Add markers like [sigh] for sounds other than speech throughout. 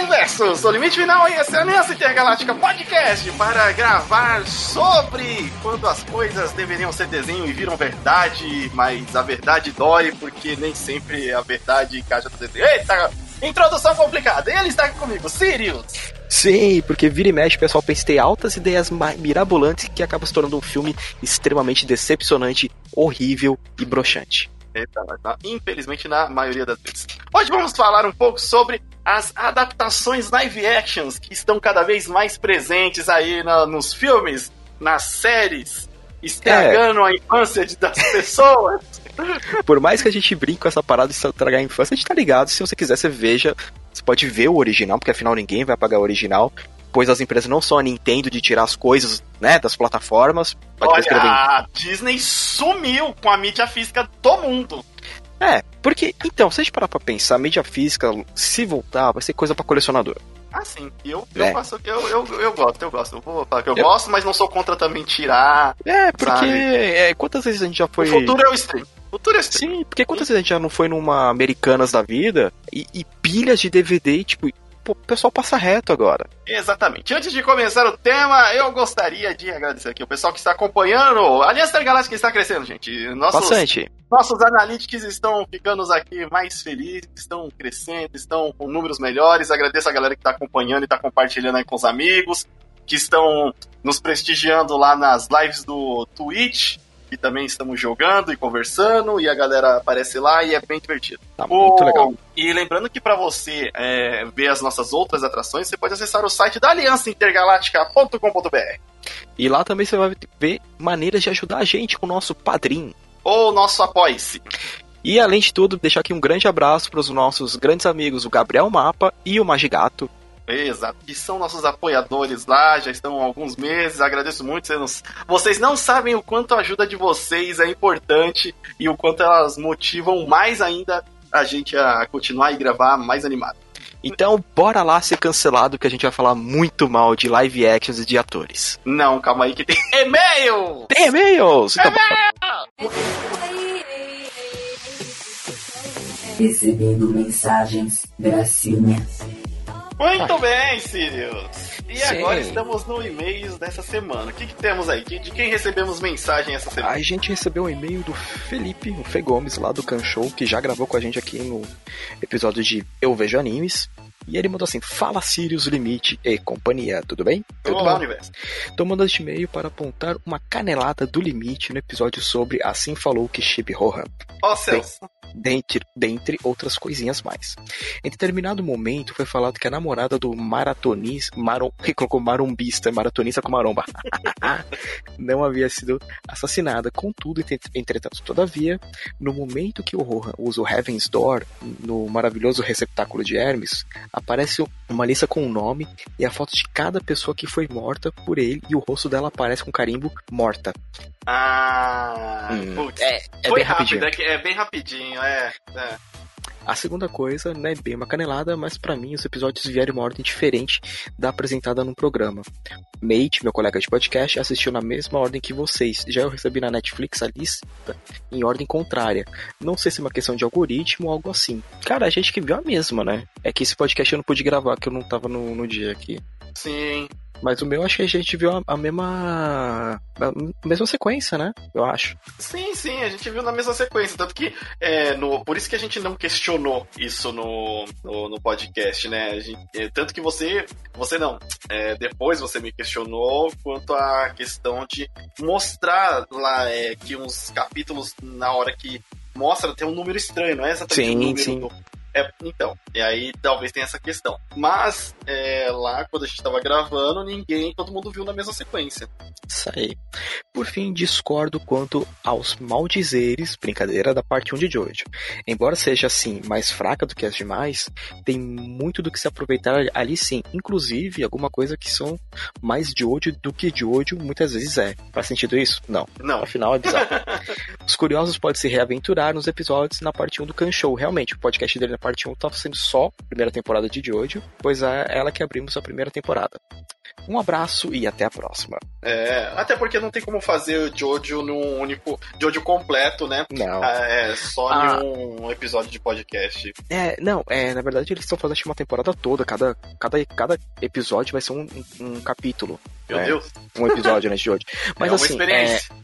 Universo, sou Limite Final e esse é a Aliança Intergaláctica Podcast para gravar sobre quando as coisas deveriam ser desenho e viram verdade, mas a verdade dói porque nem sempre a verdade encaixa no desenho. Eita, introdução complicada. Ele está aqui comigo, Sirius. Sim, porque vira e mexe o pessoal pensa ter altas ideias mirabolantes que acaba se tornando um filme extremamente decepcionante, horrível e broxante. Eita, infelizmente na maioria das vezes. Hoje vamos falar um pouco sobre as adaptações live actions que estão cada vez mais presentes aí na, nos filmes, nas séries, estragando é. a infância de, das pessoas. [laughs] Por mais que a gente brinque com essa parada de estragar a infância, a gente tá ligado. Se você quiser, você veja. Você pode ver o original, porque afinal ninguém vai pagar o original. Pois as empresas não são a Nintendo de tirar as coisas, né, das plataformas. Olha, a Disney sumiu com a mídia física do mundo. É, porque, então, se a gente parar pra pensar, a mídia física, se voltar, vai ser coisa pra colecionador. Ah, sim. Eu, eu, é. faço, eu, eu, eu gosto, eu gosto. Eu vou falar que eu, eu, gosto, mas não sou contra também tirar. É, porque é, quantas vezes a gente já foi. O futuro é o stream. O futuro é stream. Sim, porque quantas sim. vezes a gente já não foi numa Americanas da vida e, e pilhas de DVD, tipo, o pessoal passa reto agora. Exatamente. Antes de começar o tema, eu gostaria de agradecer aqui o pessoal que está acompanhando. A Aliança Intergaláctica está crescendo, gente. Nossos, Bastante. Nossos analíticos estão ficando aqui mais felizes, estão crescendo, estão com números melhores. Agradeço a galera que está acompanhando e está compartilhando aí com os amigos, que estão nos prestigiando lá nas lives do Twitch que também estamos jogando e conversando, e a galera aparece lá e é bem divertido. Tá o... muito legal. E lembrando que para você é, ver as nossas outras atrações, você pode acessar o site da aliançaintergaláctica.com.br. E lá também você vai ver maneiras de ajudar a gente com o nosso padrinho. Ou nosso apoie-se. E além de tudo, deixar aqui um grande abraço para os nossos grandes amigos, o Gabriel Mapa e o Magigato, Exato. Que são nossos apoiadores lá, já estão há alguns meses. Agradeço muito. Vocês não, vocês não sabem o quanto a ajuda de vocês é importante e o quanto elas motivam mais ainda a gente a continuar e gravar mais animado. Então, bora lá ser cancelado que a gente vai falar muito mal de live actions e de atores. Não, calma aí que tem [laughs] e-mail! Tem e-mails! Então... Recebendo mensagens, gracinha. Muito bem, Sirius. E Sim. agora estamos no e-mails dessa semana. O que, que temos aí? De quem recebemos mensagem essa semana? A gente recebeu um e-mail do Felipe, o Fê Gomes, lá do Can Show, que já gravou com a gente aqui no episódio de Eu Vejo Animes. E ele mandou assim: Fala Sirius Limite e companhia, tudo bem? Tudo Olá, universo. Tô mandando este e-mail para apontar uma canelada do limite no episódio sobre Assim Falou Kishibe Rohan. Ó oh, céus dentre, dentre outras coisinhas mais. Em determinado momento foi falado que a namorada do maratonista, marom, [laughs] que colocou marombista, maratonista com maromba, [laughs] não havia sido assassinada. Contudo, entretanto, todavia, no momento que o Rohan usa o Heaven's Door no maravilhoso receptáculo de Hermes, aparece uma lista com o um nome e a foto de cada pessoa que foi morta por ele e o rosto dela aparece com carimbo morta. Ah, hum, putz, é, é bem rápido. É, é bem rapidinho, é, é. A segunda coisa, né, bem uma canelada, mas para mim os episódios vieram em uma ordem diferente da apresentada no programa. Mate, meu colega de podcast, assistiu na mesma ordem que vocês. Já eu recebi na Netflix a lista em ordem contrária. Não sei se é uma questão de algoritmo ou algo assim. Cara, a gente que viu a mesma, né? É que esse podcast eu não pude gravar, que eu não tava no, no dia aqui. Sim, mas o meu acho que a gente viu a, a, mesma. a mesma sequência, né? Eu acho. Sim, sim, a gente viu na mesma sequência. Tanto que. É, no, por isso que a gente não questionou isso no, no, no podcast, né? Gente, é, tanto que você. Você não. É, depois você me questionou quanto à questão de mostrar lá é, que uns capítulos, na hora que mostra, tem um número estranho, não é exatamente sim, o número sim. do é, então, e aí talvez tenha essa questão. Mas é, lá, quando a gente estava gravando, ninguém, todo mundo viu na mesma sequência. Isso aí. Por fim, discordo quanto aos maldizeres, brincadeira da parte 1 de Jojo. Embora seja assim mais fraca do que as demais, tem muito do que se aproveitar ali sim. Inclusive, alguma coisa que são mais Jojo do que Jojo muitas vezes é. Faz sentido isso? Não. Não. Afinal, é bizarro. [laughs] Os curiosos podem se reaventurar nos episódios na parte 1 do Kan Show. Realmente, o podcast dele parte 1 estava sendo só a primeira temporada de Jojo, pois é ela que abrimos a primeira temporada. Um abraço e até a próxima. É, até porque não tem como fazer o Jojo num único. Jojo completo, né? Não. Ah, É, só Ah. em um episódio de podcast. É, não, é, na verdade eles estão fazendo uma temporada toda, cada, cada, cada episódio vai ser um, um, capítulo. Meu É. Deus. Um episódio, né, de Jojo. [laughs] Mas é assim, é, experiência.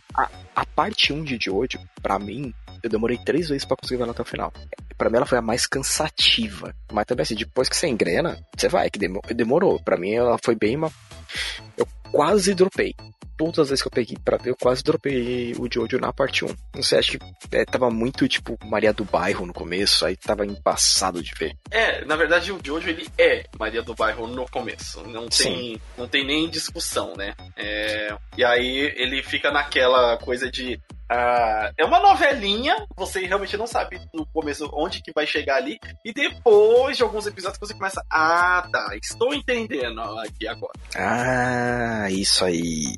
a parte 1 de Jojo, pra mim, eu demorei três vezes pra conseguir ver ela até o final. Pra mim ela foi a mais cansativa. Mas também assim, depois que você engrena, você vai, que demo- demorou. Pra mim ela foi bem uma. Eu quase dropei. Todas as vezes que eu peguei pra ver, eu quase dropei o Jojo na parte 1. Não sei, acho que é, tava muito tipo Maria do Bairro no começo, aí tava embaçado de ver. É, na verdade o Jojo ele é Maria do Bairro no começo. Não tem, não tem nem discussão, né? É, e aí ele fica naquela coisa de. Ah, é uma novelinha, você realmente não sabe no começo onde que vai chegar ali, e depois de alguns episódios você começa. Ah, tá, estou entendendo aqui agora. Ah, isso aí.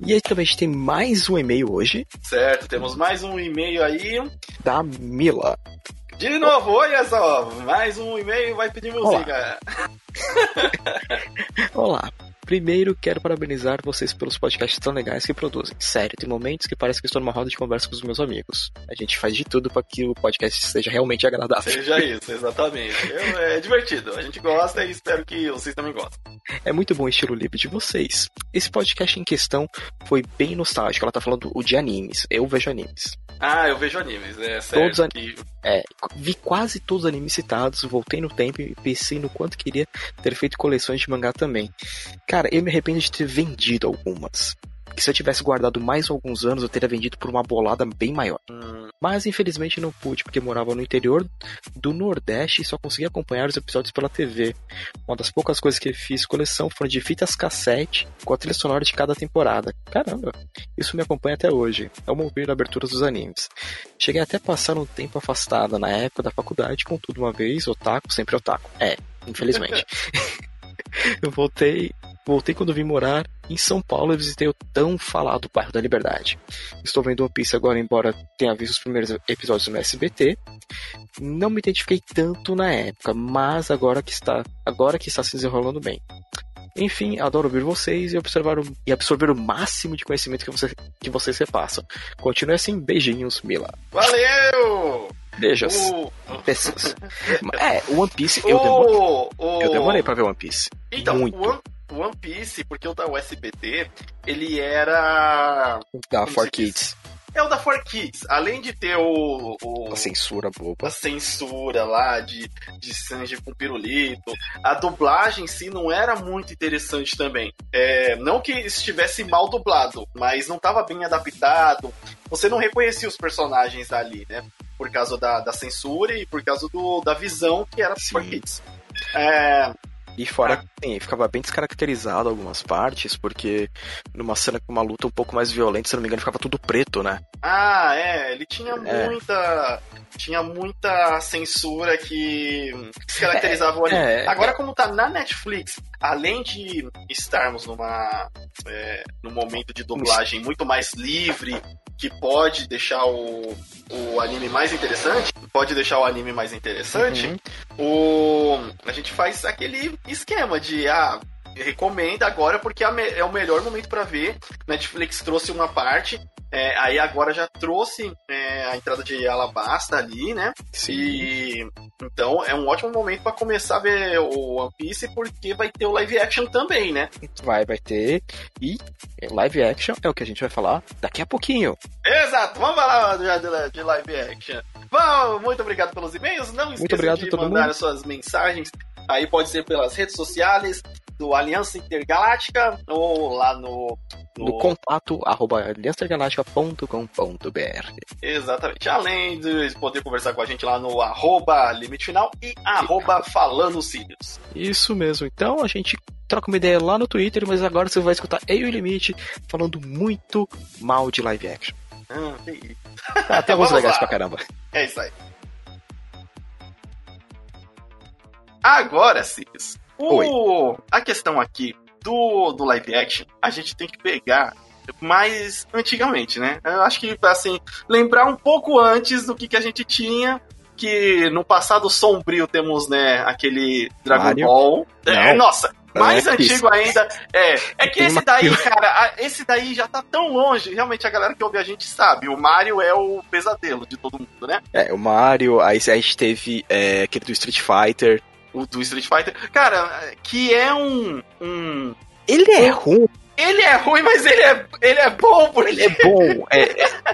E aí também a gente tem mais um e-mail hoje Certo, temos mais um e-mail aí. da Mila. De novo, olha só, mais um e-mail vai pedir música. Olá. Primeiro, quero parabenizar vocês pelos podcasts tão legais que produzem. Sério, tem momentos que parece que estou numa roda de conversa com os meus amigos. A gente faz de tudo para que o podcast seja realmente agradável. Seja isso, exatamente. É divertido, a gente gosta e espero que vocês também gostem. É muito bom o estilo livre de vocês. Esse podcast em questão foi bem nostálgico. Ela tá falando o de animes. Eu vejo animes. Ah, eu vejo animes, é sério. Todos que- É, vi quase todos os animes citados, voltei no tempo e pensei no quanto queria ter feito coleções de mangá também. Cara, eu me arrependo de ter vendido algumas. Que se eu tivesse guardado mais alguns anos, eu teria vendido por uma bolada bem maior. Mas infelizmente não pude, porque morava no interior do Nordeste e só conseguia acompanhar os episódios pela TV. Uma das poucas coisas que fiz coleção foram de fitas cassete com a trilha sonora de cada temporada. Caramba, isso me acompanha até hoje. Amo ouvir aberturas dos animes. Cheguei até a passar um tempo afastada na época da faculdade, contudo uma vez, otaku, sempre otaku. É, infelizmente. [laughs] [laughs] eu voltei, voltei quando vim morar em São Paulo e visitei o tão falado bairro da Liberdade. Estou vendo One Piece agora, embora tenha visto os primeiros episódios no SBT. Não me identifiquei tanto na época, mas agora que está, agora que está se desenrolando bem. Enfim, adoro ouvir vocês e observar o, e absorver o máximo de conhecimento que, você, que vocês repassam. Continue assim, beijinhos, Mila. Valeu! Beijos. O, Pessoas. É, One Piece, eu, demorei, o, eu demorei pra ver One Piece. Então, muito. One, One Piece, porque o da USBT, ele era. Da Como For se diz? Kids. É o da 4Kids. Além de ter o. o A censura boba. a censura lá de, de Sanji com pirulito. A dublagem em si não era muito interessante também. É, não que estivesse mal dublado, mas não estava bem adaptado. Você não reconhecia os personagens ali, né? Por causa da, da censura e por causa do, da visão que era Sim. for kids. É, E fora, sim, ficava bem descaracterizado algumas partes, porque numa cena com uma luta um pouco mais violenta, se não me engano, ficava tudo preto, né? Ah, é, ele tinha É. muita. Tinha muita censura que descaracterizava o anime. É, Agora, como tá na Netflix, além de estarmos numa, é, num momento de dublagem muito mais livre, que pode deixar o, o anime mais interessante, pode deixar o anime mais interessante, Uhum. o, a gente faz aquele esquema de, ah, recomenda agora porque é é o melhor momento pra ver. Netflix trouxe uma parte, é, aí agora já trouxe é, a entrada de Alabasta ali, né? Sim. E então é um ótimo momento pra começar a ver o One Piece porque vai ter o live action também, né? Vai, vai ter. E live action é o que a gente vai falar daqui a pouquinho. Exato, vamos falar já de, de live action. Bom, muito obrigado pelos e-mails. Não esqueça de mandar suas mensagens. Aí pode ser pelas redes sociais do Aliança Intergaláctica ou lá no. No contato arroba aliançagaláctica.com.br. Exatamente. Além de poder conversar com a gente lá no arroba limite final e arroba falando Sirius. Isso mesmo. Então a gente troca uma ideia lá no Twitter, mas agora você vai escutar eu e o Limite falando muito mal de live action. Ah, que isso. Ah, tem alguns [laughs] legais lá. pra caramba. É isso aí. Agora, Sirius, o... a questão aqui do, do live action, a gente tem que pegar mais antigamente, né? Eu acho que, assim, lembrar um pouco antes do que, que a gente tinha, que no passado sombrio temos, né, aquele Dragon Mario. Ball. É, Não. nossa, Mais É, antigo ainda. É, é que esse daí, cara, esse daí já tá tão longe. Realmente a galera que ouve a gente sabe. O Mario é o pesadelo de todo mundo, né? É, o Mario, aí a gente teve é, aquele do Street Fighter. O do Street Fighter. Cara, que é um. um... Ele é ruim, Ele é ruim, mas ele é, ele é bom, porque ele é bom. É,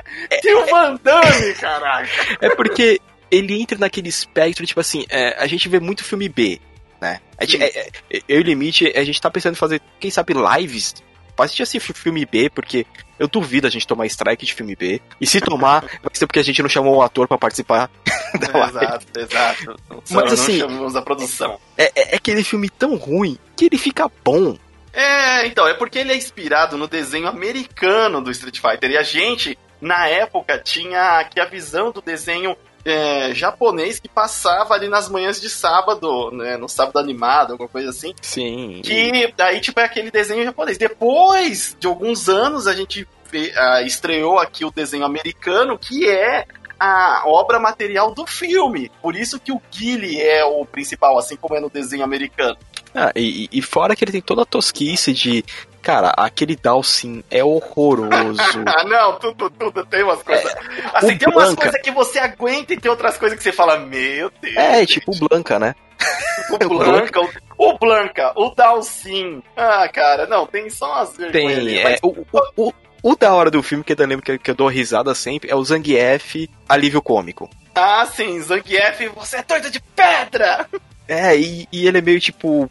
[laughs] tem o Van Damme, caraca. é porque ele entra naquele espectro, tipo assim, é, a gente vê muito filme B, né? Gente, é, é, eu e o Limite, a gente tá pensando em fazer, quem sabe, lives pra assistir assim, fi- filme B, porque eu duvido a gente tomar strike de filme B. E se tomar, [laughs] vai ser porque a gente não chamou um ator pra participar [laughs] da live. exato, exato. Só Mas, não assim, chamamos a produção. É, é, é aquele filme tão ruim que ele fica bom. É, então, é porque ele é inspirado no desenho americano do Street Fighter. E a gente, na época, tinha aqui a visão do desenho é, japonês que passava ali nas manhãs de sábado, né? No sábado animado, alguma coisa assim. Sim. Que daí, tipo, é aquele desenho japonês. Depois de alguns anos, a gente fe- ah, estreou aqui o desenho americano, que é a obra material do filme. Por isso que o Guile é o principal, assim como é no desenho americano. Ah, e, e fora que ele tem toda a tosquice de. Cara, aquele Dalsin é horroroso. Ah, [laughs] não, tudo, tudo tem umas coisas. assim, o tem umas Blanca- coisas que você aguenta e tem outras coisas que você fala, meu Deus. é, gente, tipo o Blanca, né? [laughs] [laughs] o Blanca, o, Blanca, o Dalsin. Ah, cara, não, tem só umas vergonhas ali, Tem. mas- É, o, o, o, o da hora do filme, que eu lembro que, que eu dou risada sempre, é o Zangief alívio cômico. Ah, sim, Zangief, você é doido de pedra! É, e, e ele é meio tipo.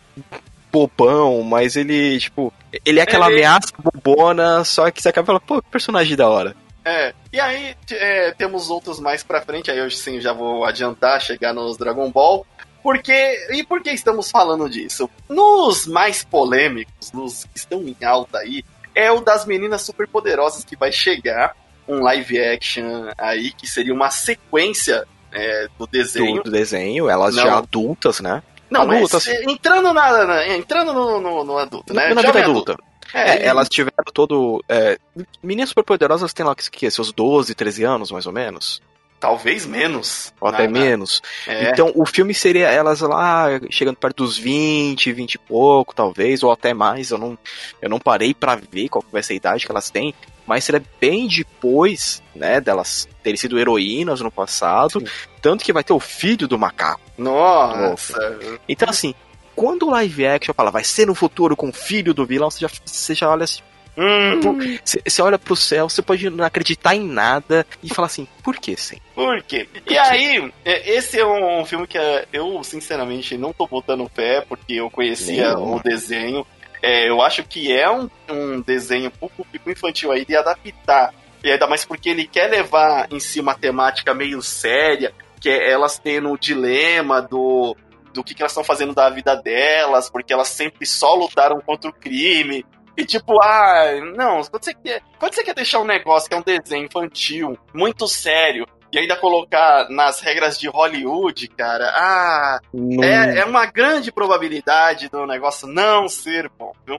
Bobão, mas ele, tipo. Ele é aquela Ele- ameaça bobona, só que você acaba falando, pô, que personagem da hora. É, e aí é, temos outros mais pra frente, aí eu sim já vou adiantar, chegar nos Dragon Ball. Porque, e por que estamos falando disso? Nos mais polêmicos, nos que estão em alta aí, é o das meninas superpoderosas que vai chegar, um live action aí, que seria uma sequência é, do desenho. Do, do desenho, elas Não. já adultas, né? Não, adultas. mas é, entrando, na, na- entrando no, no- no adulto, né? Na vida Jovem adulta. É, É, elas tiveram todo. É, meninas superpoderosas têm lá que, seus 12, 13 anos, mais ou menos. talvez menos. Ou até menos. É. Então o filme seria elas lá chegando perto dos 20, 20 e pouco, talvez, ou até mais. Eu não, eu não parei pra ver qual vai ser a idade que elas têm. Mas seria bem depois, né, delas terem sido heroínas no passado. Tanto que vai ter o filho do macaco. Nossa. Então, assim, quando o live action fala vai ser no futuro com o filho do vilão, você já, você já olha assim. Hum, Você, olha pro céu, você pode não acreditar em nada e falar assim, por que sim? por quê? E aí, é, esse é um filme que é, eu, sinceramente, não tô botando fé, porque eu conhecia o desenho. É, eu acho que é um, um desenho pro público infantil aí de adaptar. E ainda mais porque ele quer levar em si uma temática meio séria, que é elas tendo o dilema do, do que, que elas estão fazendo da vida delas, porque elas sempre só lutaram contra o crime. E tipo, ah, não, quando você quer, quando você quer deixar um negócio que é um desenho infantil, muito sério, e ainda colocar nas regras de Hollywood, cara, ah, é, é uma grande probabilidade do negócio não ser bom, viu?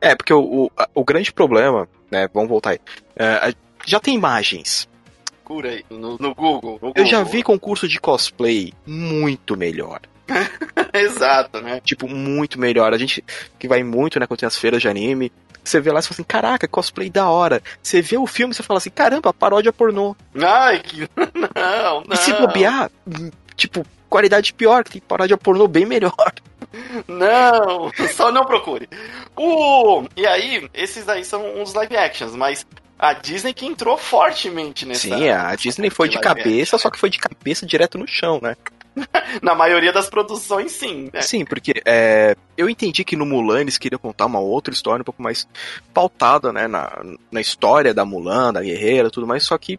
É, porque o, o, o grande problema, né, vamos voltar aí, é, já tem imagens. Cura aí, no, no Google. no Eu já Google. vi concurso de cosplay muito melhor. [laughs] Exato, né? Tipo, muito melhor. A gente que vai muito, né, quando tem as feiras de anime, você vê lá e fala assim, caraca, cosplay da hora. Você vê o filme e você fala assim, caramba, paródia pornô. Ai, que. Não, [laughs] não. E se bobear, tipo, qualidade pior, que tem paródia pornô bem melhor. Não, [laughs] só não procure. O... E aí, esses aí são uns live actions, mas a Disney que entrou fortemente nessa. Sim, a Disney foi de cabeça, só que foi de cabeça direto no chão, né? [laughs] Na maioria das produções, sim. né? Sim, porque é, eu entendi que no Mulan eles queriam contar uma outra história um pouco mais pautada, né, na, na história da Mulan, da guerreira, tudo mais, só que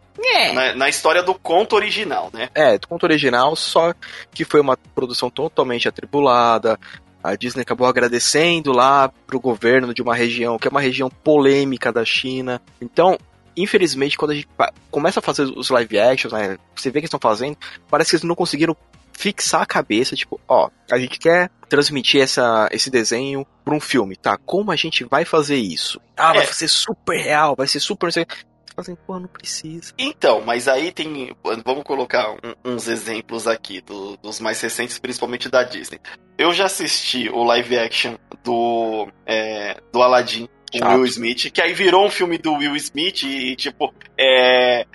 Na, na história do conto original, né? é, do conto original, só que foi uma produção totalmente atribulada. A Disney acabou agradecendo lá pro governo de uma região que é uma região polêmica da China. Então, infelizmente, quando a gente começa a fazer os live actions, né, você vê que eles estão fazendo, parece que eles não conseguiram fixar a cabeça, tipo, ó, a gente quer transmitir essa, esse desenho pra um filme, tá? Como a gente vai fazer isso? Ah, vai É. ser super real, vai ser super. fazem, pô, não precisa. Então, mas aí tem. Vamos colocar um- uns exemplos aqui do- dos mais recentes, principalmente da Disney. Eu já assisti o live action do, é, do Aladdin, com Chato. Will Smith, que aí virou um filme do Will Smith e, tipo, é.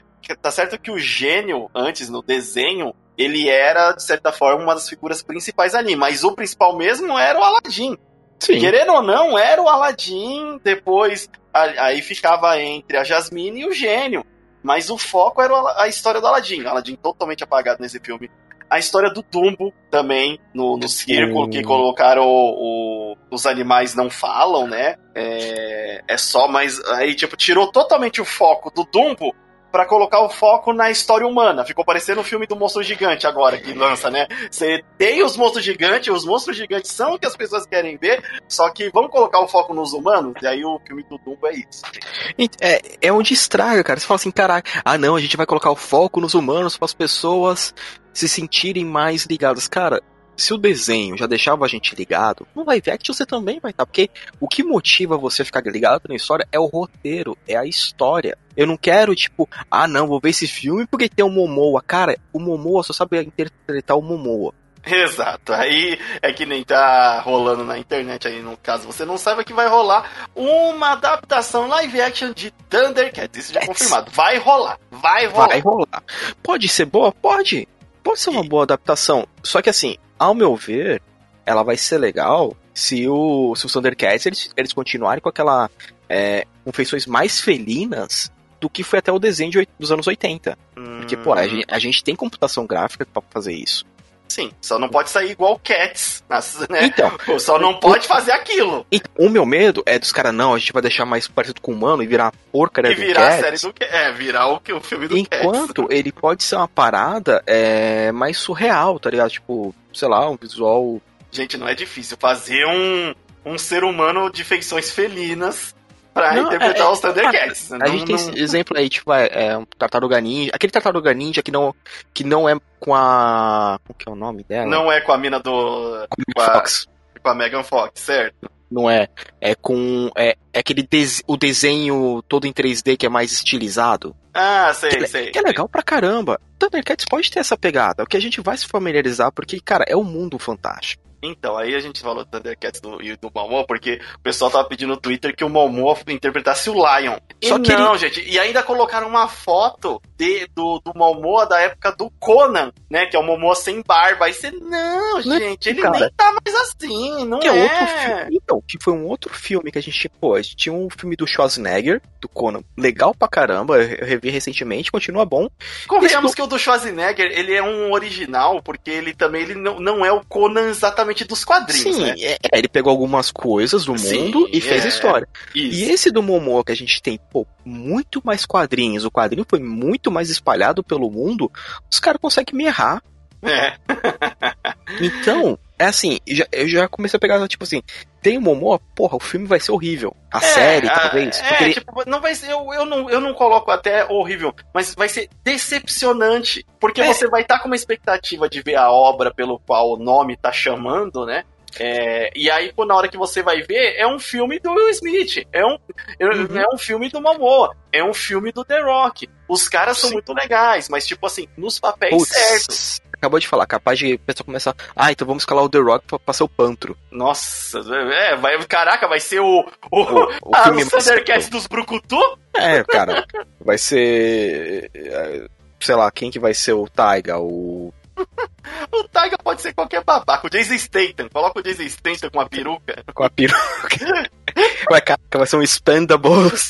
Tá certo que o gênio, antes, no desenho, ele era, de certa forma, uma das figuras principais ali, mas o principal mesmo era o Aladdin. Sim. Querendo ou não, era o Aladdin, depois a- aí ficava entre a Jasmine e o gênio. Mas o foco era a história do Aladdin. Aladdin totalmente apagado nesse filme. A história do Dumbo também, no, no círculo, que colocaram o, o- os animais não falam, né? É, é só, mas aí, tipo, tirou totalmente o foco do Dumbo pra colocar o foco na história humana. Ficou parecendo o filme do monstro gigante agora, que lança, né? Você tem os monstros gigantes, os monstros gigantes são o que as pessoas querem ver, só que vamos colocar o foco nos humanos? E aí o filme do Dumbo é isso. É, é onde estraga, cara. Você fala assim, caraca, ah não, a gente vai colocar o foco nos humanos para as pessoas se sentirem mais ligadas. Cara, se o desenho já deixava a gente ligado, no live action você também vai estar. Porque o que motiva você a ficar ligado na história é o roteiro, é a história. Eu não quero, tipo, ah não, vou ver esse filme porque tem o Momoa. Cara, o Momoa só sabe interpretar o Momoa. Exato. Aí é que nem tá rolando na internet aí, no caso você não sabe que vai rolar uma adaptação live action de Thundercats. Isso já é confirmado. Vai rolar. Vai rolar. Vai rolar. Pode ser boa? Pode. Pode ser uma boa adaptação. Só que assim, ao meu ver, ela vai ser legal se, o, se os Thundercats eles, eles continuarem com aquela. É, com feições mais felinas do que foi até o desenho de dos anos 80. Porque, pô, a gente, a gente tem computação gráfica pra fazer isso. Sim, só não pode sair igual Cats, né? Então, [laughs] Só não pode fazer aquilo. e o meu medo é dos caras, não, a gente vai deixar mais parecido com o humano e virar a porcaria E do virar a Cats. série do Cats. É, virar o, que- o filme do Cats. Enquanto ele pode ser uma parada é, mais surreal, tá ligado? Tipo, sei lá, um visual. Gente, não é difícil fazer um, um ser humano de feições felinas pra Não, interpretar é- os Thundercats. A Não- gente tem não- esse exemplo aí, tipo, é, é um tartaruga ninja. Aquele tartaruga ninja que não, que não é com a. Como que é o nome dela? não é com a mina do. com a a- Fox. com a Megan Fox, certo? Não é. É com. É, é aquele des- o desenho todo em 3D que é mais estilizado. Ah, sei, Que, é- sei. que é legal pra caramba. Thundercats pode ter essa pegada. O que a gente vai se familiarizar, porque, cara, é um mundo fantástico. Então, aí a gente falou do Thundercats do, e do Momoa, porque o pessoal tava pedindo no Twitter que o Momoa interpretasse o Lion. E Só que não, gente. E ainda colocaram uma foto de, do, do Momoa da época do Conan, né? Que é o Momoa sem barba. Aí você, não, Não é, gente, ele cara. nem tá mais assim, não Que é. é outro filme. Então, que foi um outro filme que a gente, pô, a gente tinha um filme do Schwarzenegger, do Conan, legal pra caramba, eu revi recentemente, continua bom. Convenhamos Esse que o do Schwarzenegger, ele é um original, porque ele também ele não, não é o Conan exatamente dos quadrinhos, Sim, né? é, é, ele pegou algumas coisas do Sim, mundo e fez é. a história. Isso. E esse do Momoa que a gente tem, pô, muito mais quadrinhos, o quadrinho foi muito mais espalhado pelo mundo, os caras conseguem me errar. É. Então, é assim, já- eu já comecei a pegar, tipo assim, tem o Momoa, porra, o filme vai ser horrível. A série, a- talvez. É, ele- tipo, não vai ser. Eu, eu, não, eu não coloco até horrível, mas vai ser decepcionante. Porque É. você vai estar com uma expectativa de ver a obra pelo qual o nome tá chamando, né? É, e aí, pô, na hora que você vai ver, é um filme do Will Smith. É um, é- Uhum. é um filme do Momoa. É um filme do The Rock. Os caras são Sim. muito legais, mas, tipo assim, nos papéis Putz, certos. Acabou de falar, capaz de pessoa começar, ah, então vamos escalar o The Rock pra, pra ser o Pantro. Nossa, é, vai, caraca, vai ser o, o, O, o filme mais- Thundercats dos Brucutu? É, cara, [laughs] vai ser. é, Sei lá, quem que vai ser o Taiga? O. [laughs] O Taiga pode ser qualquer babaca. O Jason Statham. Coloca o Jason Statham com a peruca. Com a peruca. [laughs] Vai, caraca, vai ser um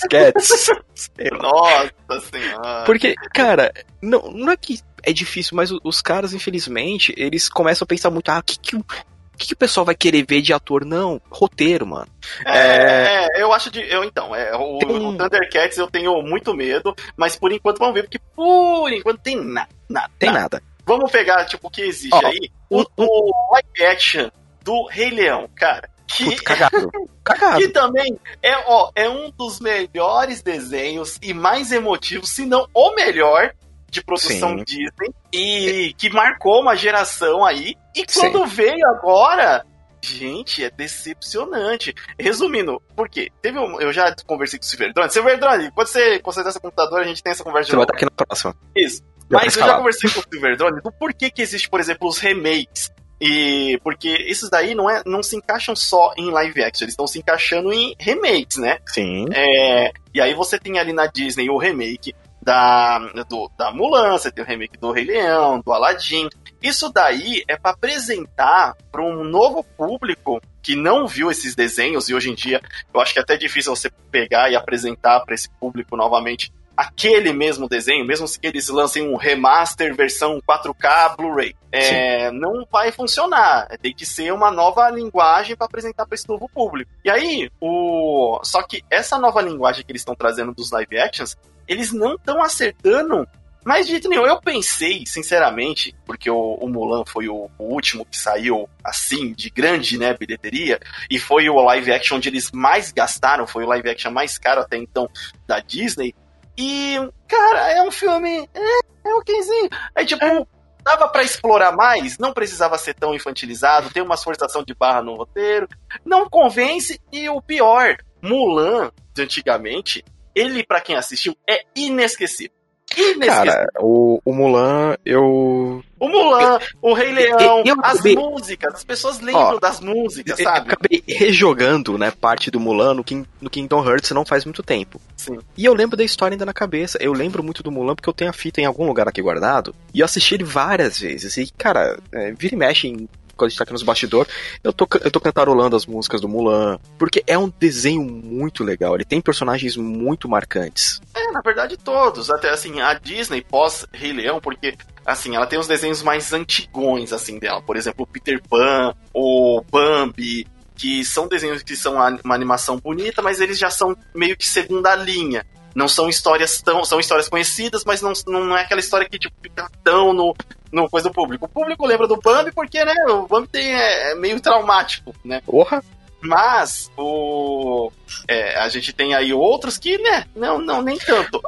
Cats. Sei lá. Nossa senhora. Porque, cara, não, não é que é difícil, mas o- os caras, infelizmente, eles começam a pensar muito, ah, o que que, o o que que o pessoal vai querer ver de ator? Não, roteiro, mano. É, é, eu acho de. Eu, então, é, o, Tem- o Thundercats eu tenho muito medo, mas por enquanto vamos ver, porque por enquanto tem nada. nada Tem nada. nada. Vamos pegar, tipo, o que existe Ó, aí. O, o live action do Rei Leão, cara. Que, Puta, cagado. [laughs] Cagado. que também é, ó, é um dos melhores desenhos e mais emotivos, se não o melhor de produção Sim. Disney e que marcou uma geração aí. E quando veio agora, Gente, é decepcionante. Resumindo, por quê? Teve um, eu já conversei com o Silverdrone. Silverdrone, quando você consertar esse computador, a gente tem essa conversa Você vai estar aqui na próxima. Isso. Já Mas eu já conversei com o Silverdrone do porquê que existe, por exemplo, os remakes. E porque esses daí não, é, não se encaixam só em live action, eles estão se encaixando em remakes, né? Sim. É, e aí você tem ali na Disney o remake da, do, da Mulan, você tem o remake do Rei Leão, do Aladdin. Isso daí é para apresentar para um novo público que não viu esses desenhos e hoje em dia eu acho que é até difícil você pegar e apresentar para esse público novamente aquele mesmo desenho, mesmo que eles lancem um remaster versão 4K Blu-ray. É, não vai funcionar. Tem que ser uma nova linguagem para apresentar para esse novo público. E aí, o só que essa nova linguagem que eles estão trazendo dos live actions, eles não estão acertando mas de jeito nenhum, eu pensei, sinceramente, porque o, o Mulan foi o, o último que saiu assim, de grande, né, bilheteria, e foi o live action onde eles mais gastaram, foi o live action mais caro até então da Disney. E, cara, é um filme. É, é okzinho. Aí, tipo, dava pra explorar mais, não precisava ser tão infantilizado, tem uma forçação de barra no roteiro, não convence, e o pior, Mulan, de antigamente, ele, pra quem assistiu, é inesquecível. Inesquecível. Cara, o, o Mulan, eu. o Mulan, o Rei Leão, eu as acabei- músicas, as pessoas lembram Ó, das músicas, eu sabe? acabei rejogando, né, parte do Mulan no, King, no Kingdom Hearts não faz muito tempo. Sim. E eu lembro da história ainda na cabeça. Eu lembro muito do Mulan porque eu tenho a fita em algum lugar aqui guardado. E eu assisti ele várias vezes. E, cara, é, vira e mexe em. Quando a gente tá aqui nos bastidores, eu tô, eu tô cantarolando as músicas do Mulan. Porque é um desenho muito legal. Ele tem personagens muito marcantes. É, na verdade, todos. Até assim, a Disney pós Rei Leão, porque assim, ela tem os desenhos mais antigões assim dela. Por exemplo, o Peter Pan, o Bambi, que são desenhos que são uma animação bonita, mas eles já são meio que segunda linha. Não são histórias tão. São histórias conhecidas, mas não, não é aquela história que tipo, fica tão no, no coisa do público. O público lembra do Bambi porque, né, o Bambi tem, é, é meio traumático, né? Porra! Mas o é, a gente tem aí outros que, né, não, não nem tanto.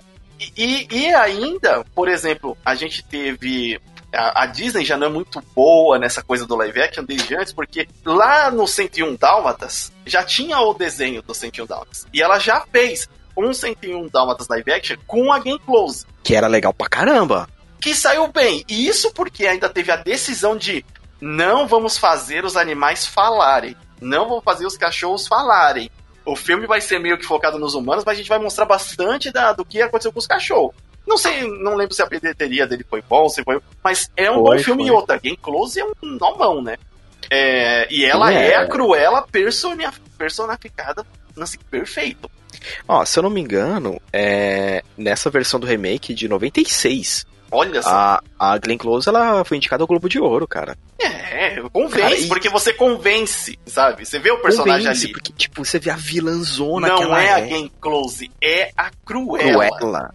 E, e, ainda, por exemplo, a gente teve a, a Disney já não é muito boa nessa coisa do live action desde antes, porque lá no 101 Dálmatas já tinha o desenho do 101 Dálmatas. E ela já fez um 101 Dálmatas live action com a Game Close Que era legal pra caramba. que saiu bem. E isso porque ainda teve a decisão de não vamos fazer os animais falarem. Não vamos fazer os cachorros falarem. O filme vai ser meio que focado nos humanos, mas a gente vai mostrar bastante da- do que aconteceu com os cachorros. Não sei, não lembro se a bilheteria dele foi bom, se foi. Mas é um Foi, bom filme foi. e outra. Game Close é um nomão, né? É, e ela É. é, a Cruella personi- personificada assim, perfeito. Ó, se eu não me engano, é, nessa versão do remake de 96, Olha só. a, a Glenn Close ela foi indicada ao Globo de Ouro, cara. É, convence, Cara, e- porque você convence, sabe? Você vê o personagem Convence, ali. Porque, tipo, você vê a vilãzona que Não ela é é. a Game Close, é a Cruella. Cruella.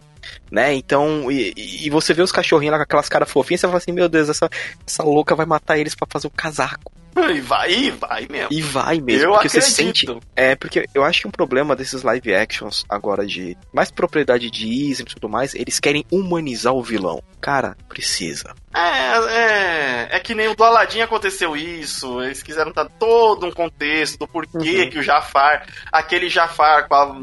Né? Então, e, e- você vê os cachorrinhos lá com aquelas caras fofinhas, você fala assim, meu Deus, essa, essa louca vai matar eles pra fazer o casaco. E vai, e vai mesmo. E vai mesmo, Eu porque acredito. você sente. É, porque eu acho que um problema desses live actions agora de mais propriedade de Disney e tudo mais, eles querem humanizar o vilão. Cara, precisa. É, é, é que nem o do Aladdin aconteceu isso. Eles quiseram dar todo um contexto do porquê Uhum. que o Jafar, aquele Jafar a-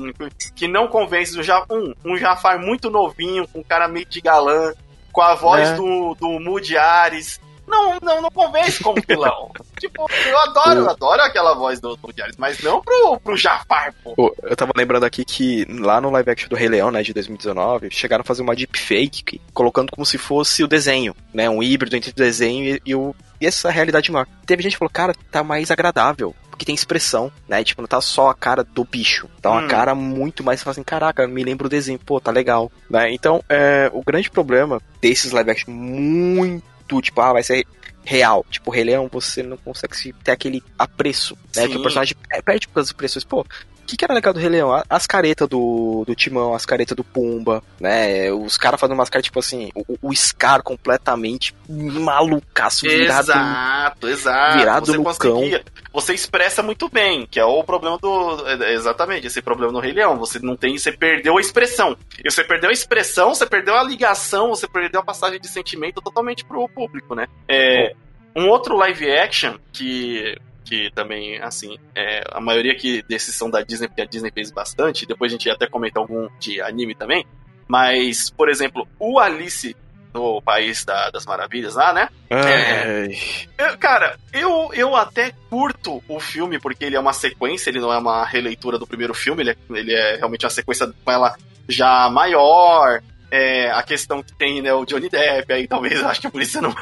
que não convence, um, Ja- um, um Jafar muito novinho, com cara meio de galã, com a voz É. do, do Moody Ares. Não, não, não convence como vilão. [laughs] tipo, eu adoro, eu adoro aquela voz do, do Ares, mas não pro, pro Jafar, pô. Pô, eu tava lembrando aqui que lá no live action do Rei Leão, né, de 2019, chegaram a fazer uma deepfake, colocando como se fosse o desenho, né, um híbrido entre o desenho e, e o, e essa realidade maior. Teve gente que falou, cara, tá mais agradável, porque tem expressão, né, tipo, não tá só a cara do bicho, tá uma Hum. cara muito mais, assim, caraca, me lembra o desenho, pô, tá legal, né, então, é, o grande problema desses live action muito, tipo, ah, vai ser real. Tipo, Rei Leão, você não consegue se- ter aquele apreço, né? Sim. Que o personagem per- perde por causa das expressões. Pô, que, que era legal do Rei Leão? As caretas do, do Timão, as caretas do Pumba, né? Os caras fazendo umas caras, tipo assim, o, o Scar completamente malucaço, virado. Exato, exato. virado você no conseguia, Você expressa muito bem, que é o problema do. é, Exatamente, esse problema no Rei Leão. Você não tem. Você perdeu a expressão. E você perdeu a expressão, você perdeu a ligação, você perdeu a passagem de sentimento totalmente pro público, né? É, um outro live action que. Que também, assim, é, a maioria que desses são da Disney, porque a Disney fez bastante, depois a gente até comenta algum de anime também, mas, por exemplo, o Alice no País da, das Maravilhas lá, né? Ai. Eu- cara, eu, eu até curto o filme porque ele é uma sequência, ele não é uma releitura do primeiro filme, ele é, ele é realmente uma sequência com ela já maior. É, a questão que tem, né, o Johnny Depp, aí talvez eu [laughs] acho que por isso eu não.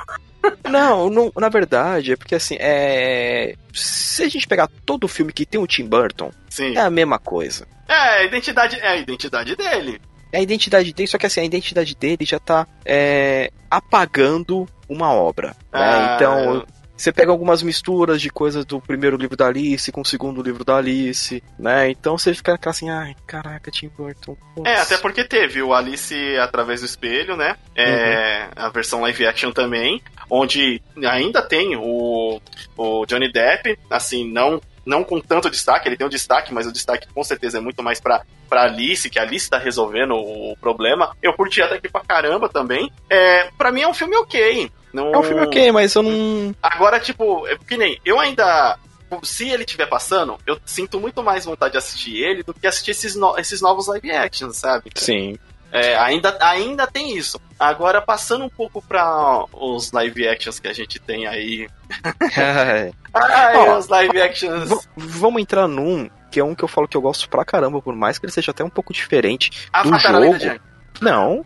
Não, não, na verdade, é porque assim, é. Se a gente pegar todo filme que tem o Tim Burton, Sim. é a mesma coisa. É, a identidade, é a identidade dele. É a identidade dele, só que assim, a identidade dele já tá é, apagando uma obra. né? Ah, Então, você pega algumas misturas de coisas do primeiro livro da Alice com o segundo livro da Alice, né? Então você fica assim, ai, caraca, Tim Burton. É, nossa." até porque teve o Alice através do espelho, né? É, A versão live action também, onde ainda tem o, o Johnny Depp, assim, não, não com tanto destaque, ele tem um destaque, mas o destaque com certeza é muito mais pra, pra Alice, que a Alice tá resolvendo o problema. Eu curti até aqui pra caramba também. É, pra mim é um filme ok. Não... É um filme ok, mas eu não. Agora, tipo, é que nem, eu ainda. Se ele estiver passando, eu sinto muito mais vontade de assistir ele do que assistir esses, no- esses novos live actions, sabe? Sim. É, ainda, ainda tem isso. Agora, passando um pouco pra os live actions que a gente tem aí. [laughs] Ai, Ó, os live actions. Vamos entrar num que é um que eu falo que eu gosto pra caramba, por mais que ele seja até um pouco diferente do Avatar, jogo. Não.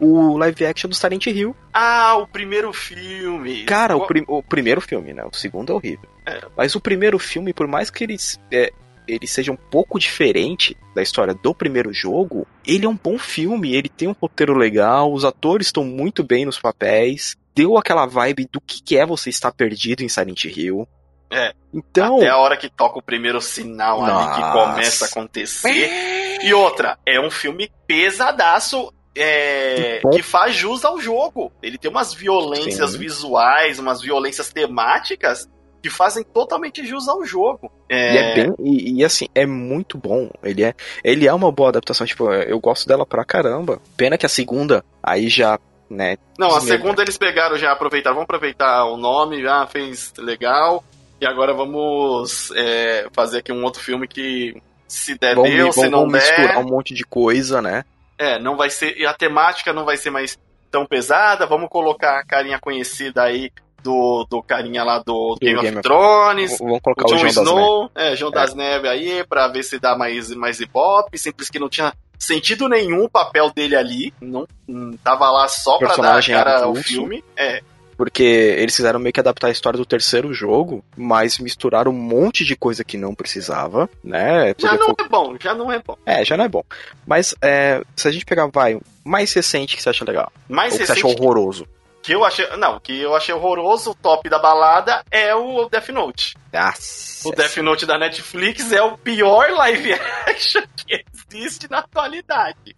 O live action do Silent Hill. Ah, o primeiro filme. Cara, o, prim- o primeiro filme, né? O segundo é horrível. É. Mas o primeiro filme, por mais que ele, é, ele seja um pouco diferente da história do primeiro jogo, ele é um bom filme, ele tem um roteiro legal, os atores estão muito bem nos papéis, deu aquela vibe do que é você estar perdido em Silent Hill. É. Então. Até a hora que toca o primeiro sinal ali que Nossa. começa a acontecer. E outra, é um filme pesadaço. É, Bom. que faz jus ao jogo. Ele tem umas violências Sim. visuais, umas violências temáticas que fazem totalmente jus ao jogo. E é bem. E, e, assim, é muito bom. Ele é, ele é uma boa adaptação. Tipo, eu gosto dela pra caramba. Pena que a segunda, aí já, né? Não, a segunda eles pegaram já, aproveitaram, vamos aproveitar o nome, já fez legal. E agora vamos é, fazer aqui um outro filme que se der Vão, deu, vão, se não misturar der. um monte de coisa, né? É, não vai ser. E a temática não vai ser mais tão pesada. Vamos colocar a carinha conhecida aí do, do carinha lá do Game, Game of of- Thrones. Vão colocar O o, Jon João das Neves. Snow, é, João das Neves aí, pra ver se dá mais, mais ibope. Simples que não tinha sentido nenhum o papel dele ali. Não, não tava lá só pra dar cara ao filme. É, Porque eles fizeram meio que adaptar a história do terceiro jogo, mas misturaram um monte de coisa que não precisava, né? já não é bom, já não é bom. É, já não é bom. Mas é, se a gente pegar, vai, o mais recente que você acha legal, Mais ou que você recente achou horroroso. que eu achei. Não, que eu achei horroroso, o top da balada é o Death Note. Nossa, O Death Note da Netflix é o pior live [laughs] action que existe na atualidade.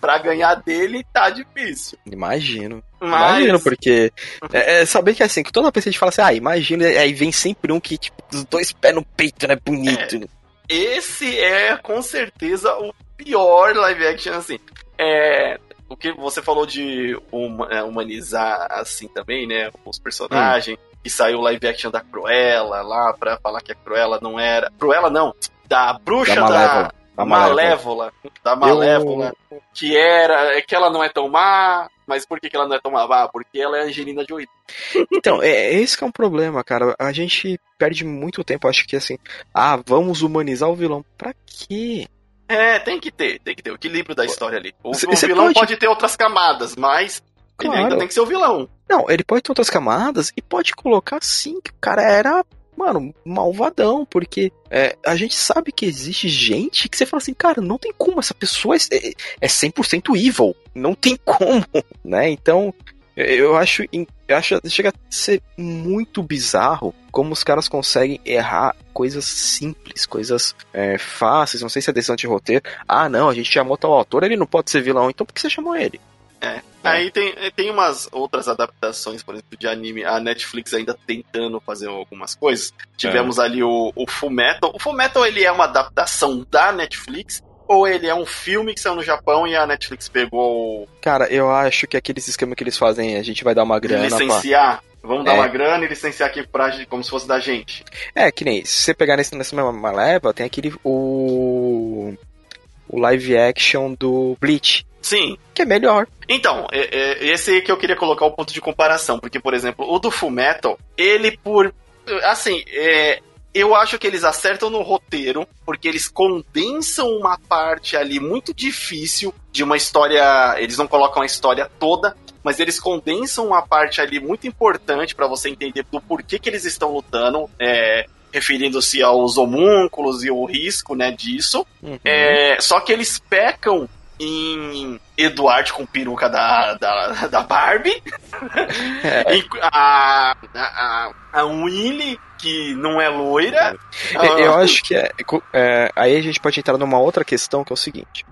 Pra ganhar dele tá difícil. Imagino. Mas Imagino, porque é, é saber que assim, que toda vez que a gente fala assim, ah, imagina, aí vem sempre um que, tipo, os dois pés no peito, né? Bonito. esse é com certeza o pior live action assim. É, o que você falou de é, humanizar assim também, né? Os personagens. E saiu o live action da Cruella lá pra falar que a Cruella não era. Cruella não, da bruxa Da da. Malévola. A Malévola. Da Malévola. Que era. É que ela não é tão má. Mas por que, que ela não é tão má? Ah, porque ela é Angelina Jolie. Então, é, esse que é um problema, cara. A gente perde muito tempo, acho que assim, ah, vamos humanizar o vilão. Pra quê? É, tem que ter, tem que ter o equilíbrio da história ali. O, Cê- o vilão pode- pode... ter outras camadas, mas ele Claro. ainda tem que ser o vilão. Não, ele pode ter outras camadas e pode colocar sim que o cara era, mano, malvadão, porque é, a gente sabe que existe gente que você fala assim, cara, não tem como, essa pessoa é, é 100% evil, não tem [laughs] como, né? Então, eu acho, eu acho, chega a ser muito bizarro como os caras conseguem errar coisas simples, coisas é, fáceis, não sei se é decisão de roteiro, ah, não, a gente chamou tal autor, ele não pode ser vilão, então por que você chamou ele? É. Aí tem, tem umas outras adaptações, por exemplo, de anime. A Netflix ainda tentando fazer algumas coisas. Tivemos ali o, o Fullmetal. O Fullmetal, ele é uma adaptação da Netflix ou ele é um filme que saiu no Japão e a Netflix pegou Cara, eu acho que aqueles esquemas que eles fazem, a gente vai dar uma grana pra... licenciar? Vamos dar É. uma grana e licenciar aqui pra, como se fosse da gente. É, que nem, se você pegar nesse, nessa mesma leva, tem aquele, o, o live action do Bleach, Sim. que é melhor. Então, é- é esse aí que eu queria colocar o ponto de comparação, porque, por exemplo, o do Full Metal, ele por. Assim, é, eu acho que eles acertam no roteiro, porque eles condensam uma parte ali muito difícil de uma história. Eles não colocam a história toda, mas eles condensam uma parte ali muito importante pra você entender do porquê que eles estão lutando, é, referindo-se aos homúnculos e o risco, né, disso. É, só que eles pecam em Eduardo com peruca da, da, da Barbie, [laughs] É. a, a, a Willy, que não é loira. É, Eu Ah, acho que é, é, Aí a gente pode entrar numa outra questão que é o seguinte.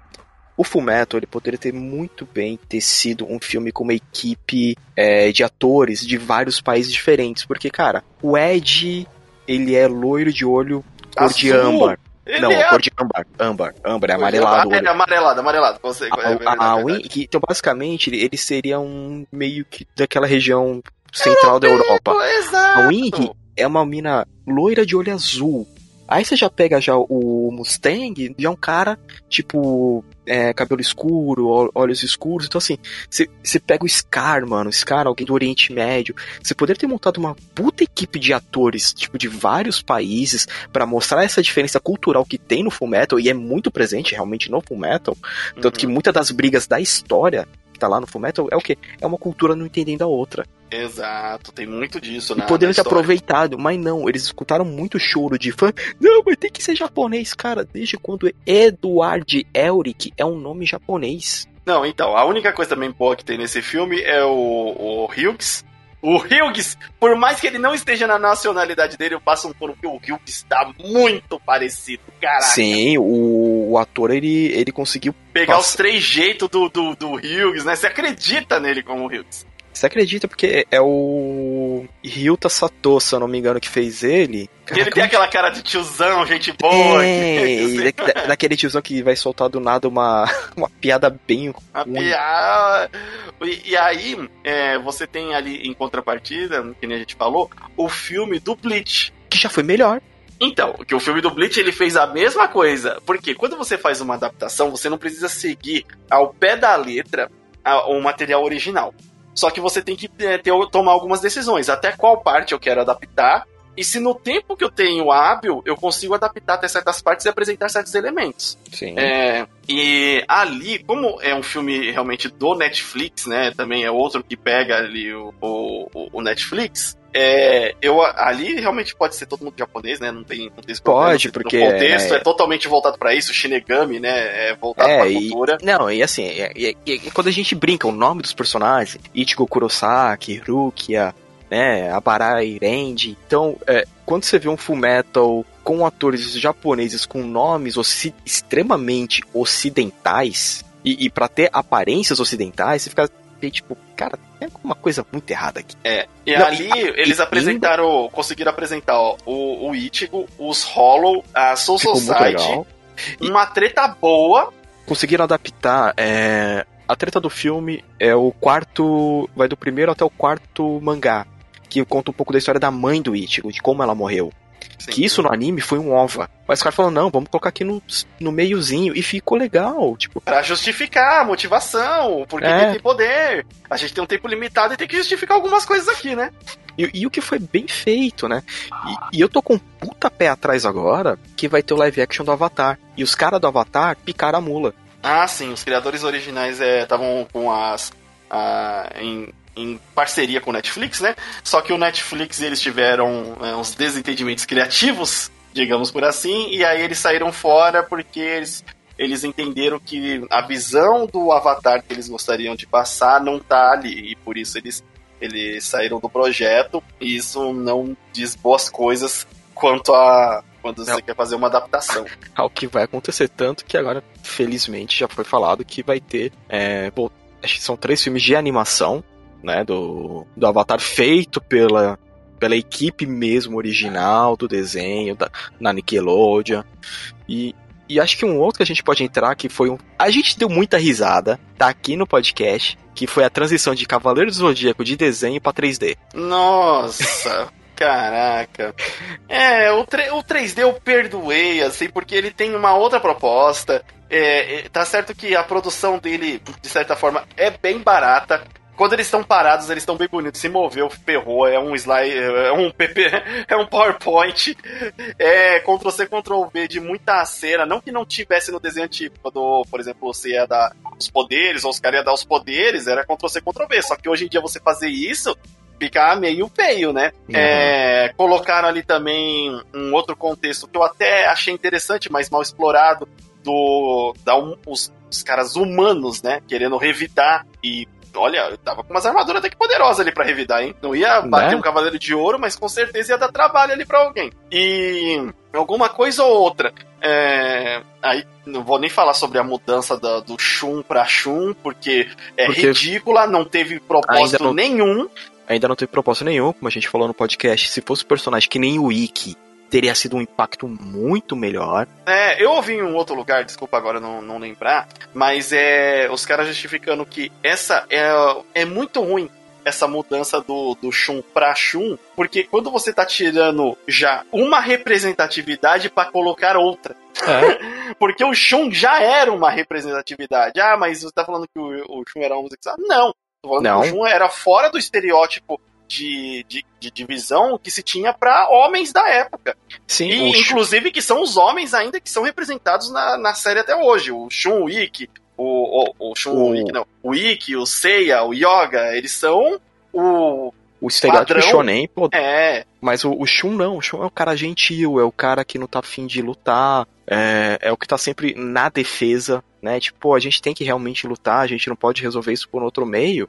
O Fullmetal, ele poderia ter muito bem ter sido um filme com uma equipe é, de atores de vários países diferentes. Porque, cara, o Ed, ele é loiro de olho cor de Azul. âmbar. Ele Não, é cor de âmbar. Âmbar, âmbar, é amarelado. É olho. amarelado, amarelado. É A, a, a então, basicamente, ele, seria um meio que daquela região central da Europa. Exato. A Wing é uma mina loira de olho azul. Aí você já pega já o Mustang, já é um cara, tipo, é, cabelo escuro, olhos escuros. Então, assim, você pega o Scar, mano, Scar, alguém do Oriente Médio. Você poderia ter montado uma puta equipe de atores, tipo, de vários países, pra mostrar essa diferença cultural que tem no Fullmetal, e é muito presente realmente no Fullmetal. Tanto que Uhum. muitas das brigas da história que tá lá no Fullmetal é o quê? É uma cultura não entendendo a outra. Exato, tem muito disso E na poderiam ter aproveitado, mas não, eles escutaram muito choro de fã. Não, mas tem que ser japonês, cara. Desde quando Eduard Elric é um nome japonês. Não, então, a única coisa também boa que tem nesse filme é o, o Hughes. O Hughes, por mais que ele não esteja na nacionalidade dele, eu passo um pano que o Hughes tá muito parecido, caraca. Sim, o, o ator ele, ele conseguiu. Pegar Nossa. os três jeitos do, do, do Hughes, né? Você acredita nele como Hughes. Você acredita? Porque é o Ryuta Sato, se eu não me engano, que fez ele. E ele tem aquela cara de tiozão, gente boa. É, que- da- daquele tiozão que vai soltar do nada uma, [laughs] uma piada bem A ruim. piada. E, e aí, é, você tem ali em contrapartida, que nem a gente falou, o filme do Bleach. Que já foi melhor. Então, que o filme do Bleach ele fez a mesma coisa. Porque quando você faz uma adaptação, você não precisa seguir ao pé da letra a- o material original. Só que você tem que é, ter, tomar algumas decisões. Até qual parte eu quero adaptar. E se no tempo que eu tenho hábil, eu consigo adaptar até certas partes e apresentar certos elementos. Sim. É, e ali, como é um filme realmente do Netflix, né? Também é outro que pega ali o, o, o Netflix. É, eu ali realmente pode ser todo mundo japonês, né? Não tem, não tem esse problema. Pode, porque, contexto né, é totalmente voltado pra isso, Shinigami, né? É voltado É, pra e- cultura. Não, e assim, é- é- é- quando a gente brinca o nome dos personagens, Ichigo Kurosaki, Rukia, né, Abarai, Renji, então, é, quando você vê um Fullmetal com atores japoneses com nomes oci- extremamente ocidentais, e, e para ter aparências ocidentais, você fica tipo, cara, tem alguma coisa muito errada aqui. É. E Não, ali e- eles e- apresentaram, conseguiram apresentar ó, o, o Ichigo, os Hollow, a Soul Ficou Society, uma treta boa. Conseguiram adaptar, é, a treta do filme é o quarto, vai do primeiro até o quarto mangá, que conta um pouco da história da mãe do Ichigo, de como ela morreu. Sim. Que isso no anime foi um ova. Mas o cara falou, não, vamos colocar aqui no, no meiozinho. E ficou legal. Tipo, Pra justificar a motivação, porque É. tem poder. A gente tem um tempo limitado e tem que justificar algumas coisas aqui, né? e, e o que foi bem feito, né? E, e eu tô com um puta pé atrás agora que vai ter o live action do Avatar. E os caras do Avatar picaram a mula. Ah, sim, os criadores originais estavam com as. a- em, em parceria com o Netflix, né? Só que o Netflix eles tiveram é, uns desentendimentos criativos, digamos por assim, e aí eles saíram fora porque eles, eles entenderam que a visão do Avatar que eles gostariam de passar não tá ali, e por isso eles, eles saíram do projeto, e isso não diz boas coisas quanto a quando Não. você quer fazer uma adaptação. [laughs] Ao que vai acontecer tanto que agora, felizmente, já foi falado que vai ter. É, bom, acho que são três filmes de animação, né? Do, do Avatar feito pela, pela equipe mesmo original do desenho, da, na Nickelodeon. E E acho que um outro que a gente pode entrar, que foi um. A gente deu muita risada, tá aqui no podcast, que foi a transição de Cavaleiro do Zodíaco de desenho pra 3D. Nossa! [laughs] Caraca. É, o, 3D eu perdoei, assim, porque ele tem uma outra proposta. É, é, tá certo que a produção dele, de certa forma, é bem barata. Quando eles estão parados, eles estão bem bonitos. Se moveu, ferrou. É um slide, é um PP, [laughs] é um PowerPoint. É Ctrl C, Ctrl V de muita cera. Não que não tivesse no desenho antigo, quando, por exemplo, você ia dar os poderes, ou os caras iam dar os poderes, era Ctrl C, Ctrl V. Só que hoje em dia você fazer isso fica meio feio, né? Uhum. É, colocaram ali também um outro contexto que eu até achei interessante, mas mal explorado, do da um, os, os, caras humanos, né? Querendo revidar e olha, eu tava com umas armaduras até que poderosas ali para revidar, hein? Não ia bater né? um cavaleiro de ouro, mas com certeza ia dar trabalho ali para alguém. E alguma coisa ou outra. É, aí não vou nem falar sobre a mudança da, do Shun pra Shun, porque é porque ridícula, não teve propósito não... nenhum ainda não teve propósito nenhum, como a gente falou no podcast. Se fosse um personagem que nem o Ikki, teria sido um impacto muito melhor. É, eu ouvi em um outro lugar, desculpa agora não, não lembrar, mas é os caras justificando que essa é, é muito ruim essa mudança do, do Shun pra Shun, porque quando você tá tirando já uma representatividade para colocar outra. É. [laughs] porque o Shun já era uma representatividade. Ah, mas você tá falando que o, o Shun era homossexual? Não. Não. O Shun era fora do estereótipo de, de, de, divisão que se tinha para homens da época. Sim, e, inclusive que são os homens ainda que são representados na, na série até hoje. O Shun, o o, o, o Shun, o, o Ikki, não. O Ikki, o Seiya, o Yoga, eles são o o estereótipo padrão, shonen, pô. É. Mas o, o, Shun não, o Shun é o cara gentil, é o cara que não tá afim de lutar, é, é o que tá sempre na defesa, né? Tipo, a gente tem que realmente lutar, a gente não pode resolver isso por outro meio.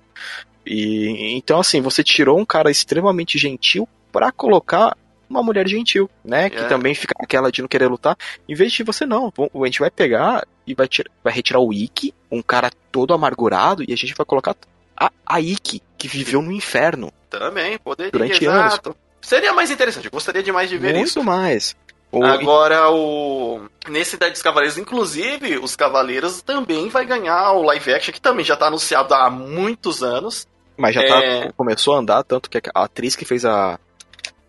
E então, assim, você tirou um cara extremamente gentil para colocar uma mulher gentil, né? Que é. também fica aquela de não querer lutar. Em vez de você, não. A gente vai pegar e vai, tirar, vai retirar o Ikki, um cara todo amargurado, e a gente vai colocar a, a Ikki, que viveu no inferno. Também, poderia. Durante exato. anos. Seria mais interessante, eu gostaria demais de ver Muito isso. Muito mais. O... Agora, o... nesse dos Cavaleiros, inclusive, os Cavaleiros também vai ganhar o live action, que também já está anunciado há muitos anos. Mas já tá, é... começou a andar, tanto que a atriz que fez a,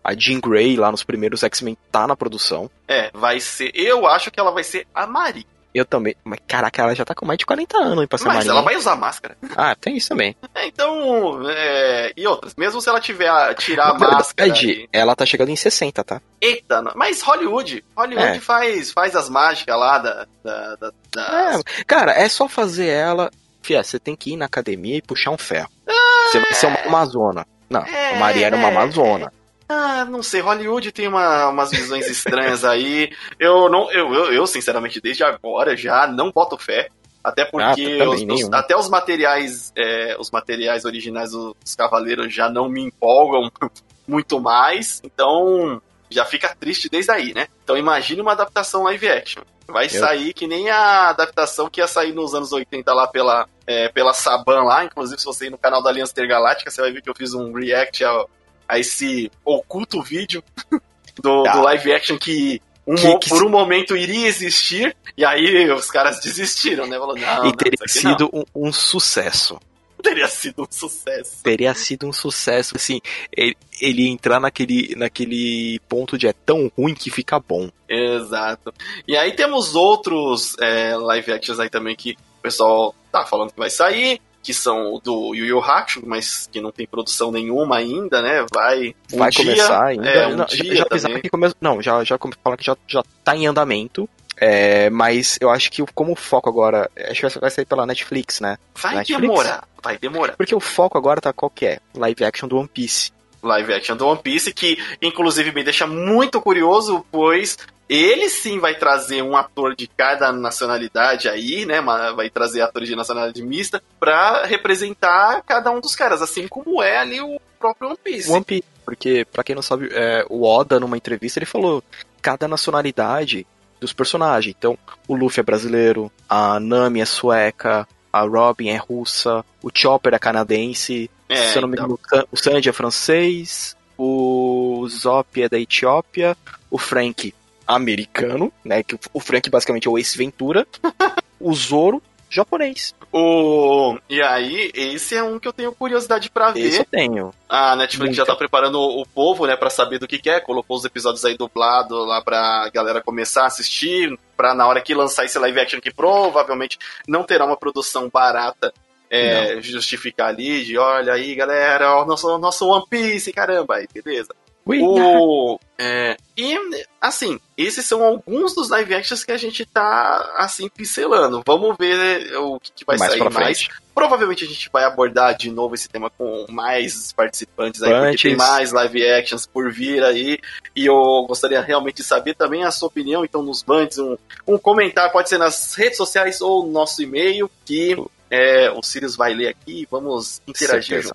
a Jean Grey lá nos primeiros X-Men tá na produção. É, vai ser. Eu acho que ela vai ser a Marie. Eu também. Mas caraca, ela já tá com mais de 40 anos hein, pra ser Mas ela vai usar máscara. Ah, tem isso também. É, então. É... E outras, mesmo se ela tiver a tirar a máscara. E... Ela tá chegando em 60, tá? Eita, mas Hollywood. Hollywood é. faz, faz as mágicas lá da. da, da das... é, cara, é só fazer ela. Fia, você tem que ir na academia e puxar um ferro. Ah, você vai ser uma amazona. Não, é, a Maria era uma é. amazona. Ah, não sei, Hollywood tem uma, umas visões estranhas aí. Eu não, eu, eu, eu, sinceramente, desde agora já não boto fé. Até ah, porque ah, os, os, até os materiais, é, os materiais originais dos Cavaleiros já não me empolgam [laughs] muito mais. Então já fica triste desde aí, né? Então imagine uma adaptação live action. Vai eu... sair que nem a adaptação que ia sair nos anos 80 lá pela, é, pela Saban lá. Inclusive, se você ir no canal da Aliança Intergaláctica, você vai ver que eu fiz um react ao, a esse oculto vídeo [laughs] do, do live action que, um, que, que, por um momento iria existir, e aí os caras [laughs] desistiram, né? Falando, não, e teria não, sido um, um, sucesso. Teria sido um sucesso. Teria sido um sucesso, assim, ele, ele entrar naquele, naquele ponto de é tão ruim que fica bom. Exato. E aí temos outros é, live actions aí também que o pessoal tá falando que vai sair que são o do Yu Yu Hakusho, mas que não tem produção nenhuma ainda, né? Vai, um vai dia, começar ainda. É, um não, dia já, já que come... Não, já já fala que já já tá em andamento. É, mas eu acho que como o foco agora, acho que vai sair pela Netflix, né? Vai Netflix. demorar, vai demorar. Porque o foco agora tá qual que é? Live action do One Piece live action do One Piece, que inclusive me deixa muito curioso, pois ele sim vai trazer um ator de cada nacionalidade aí, né? Vai trazer atores de nacionalidade mista para representar cada um dos caras, assim como é ali o próprio One Piece. One Piece, porque para quem não sabe, é, o Oda numa entrevista ele falou cada nacionalidade dos personagens. Então, o Luffy é brasileiro, a Nami é sueca, a Robin é russa, o Chopper é canadense, é, se eu não me engano, então... o Sanji é francês, o Zop é da Etiópia, o Frank americano, né? Que o Frank basicamente é o Ace Ventura. [laughs] o Zoro, japonês. O... E aí, esse é um que eu tenho curiosidade pra ver. Esse eu tenho. A Netflix já tá preparando o povo, né, pra saber do que que é. Colocou os episódios aí dublados lá pra galera começar a assistir. Pra na hora que lançar esse live action, que provavelmente não terá uma produção barata. É, justificar ali, de olha aí, galera, ó, nosso, nosso One Piece, caramba, aí, beleza. O, [laughs] é, e, assim, esses são alguns dos live actions que a gente tá, assim, pincelando. Vamos ver o que, que vai mais sair mais. Provavelmente a gente vai abordar de novo esse tema com mais participantes aí, porque tem mais live actions por vir aí. E eu gostaria realmente de saber também a sua opinião, então nos mande um, um comentário, pode ser nas redes sociais ou no nosso e-mail, que é, o Sirius vai ler aqui e vamos interagir.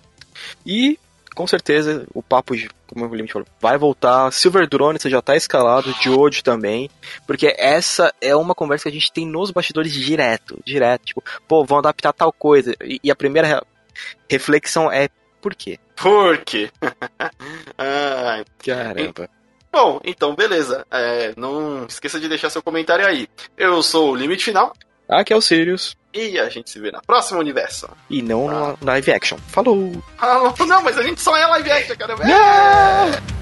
E, com certeza, o papo, de- como o Limite falou, vai voltar. Silver Drone, você já tá escalado, de hoje também. Porque essa é uma conversa que a gente tem nos bastidores direto. Direto. Tipo, pô, vão adaptar tal coisa. E, e a primeira re- reflexão é, por quê? Por quê? [laughs] Ai, Caramba. Bom, então beleza. É, não esqueça de deixar seu comentário aí. Eu sou o Limite Final Aqui é o Sirius. e a gente se vê na próxima universo. E não no live action. Falou! Ah, não, mas a gente só é live action, cara. Não!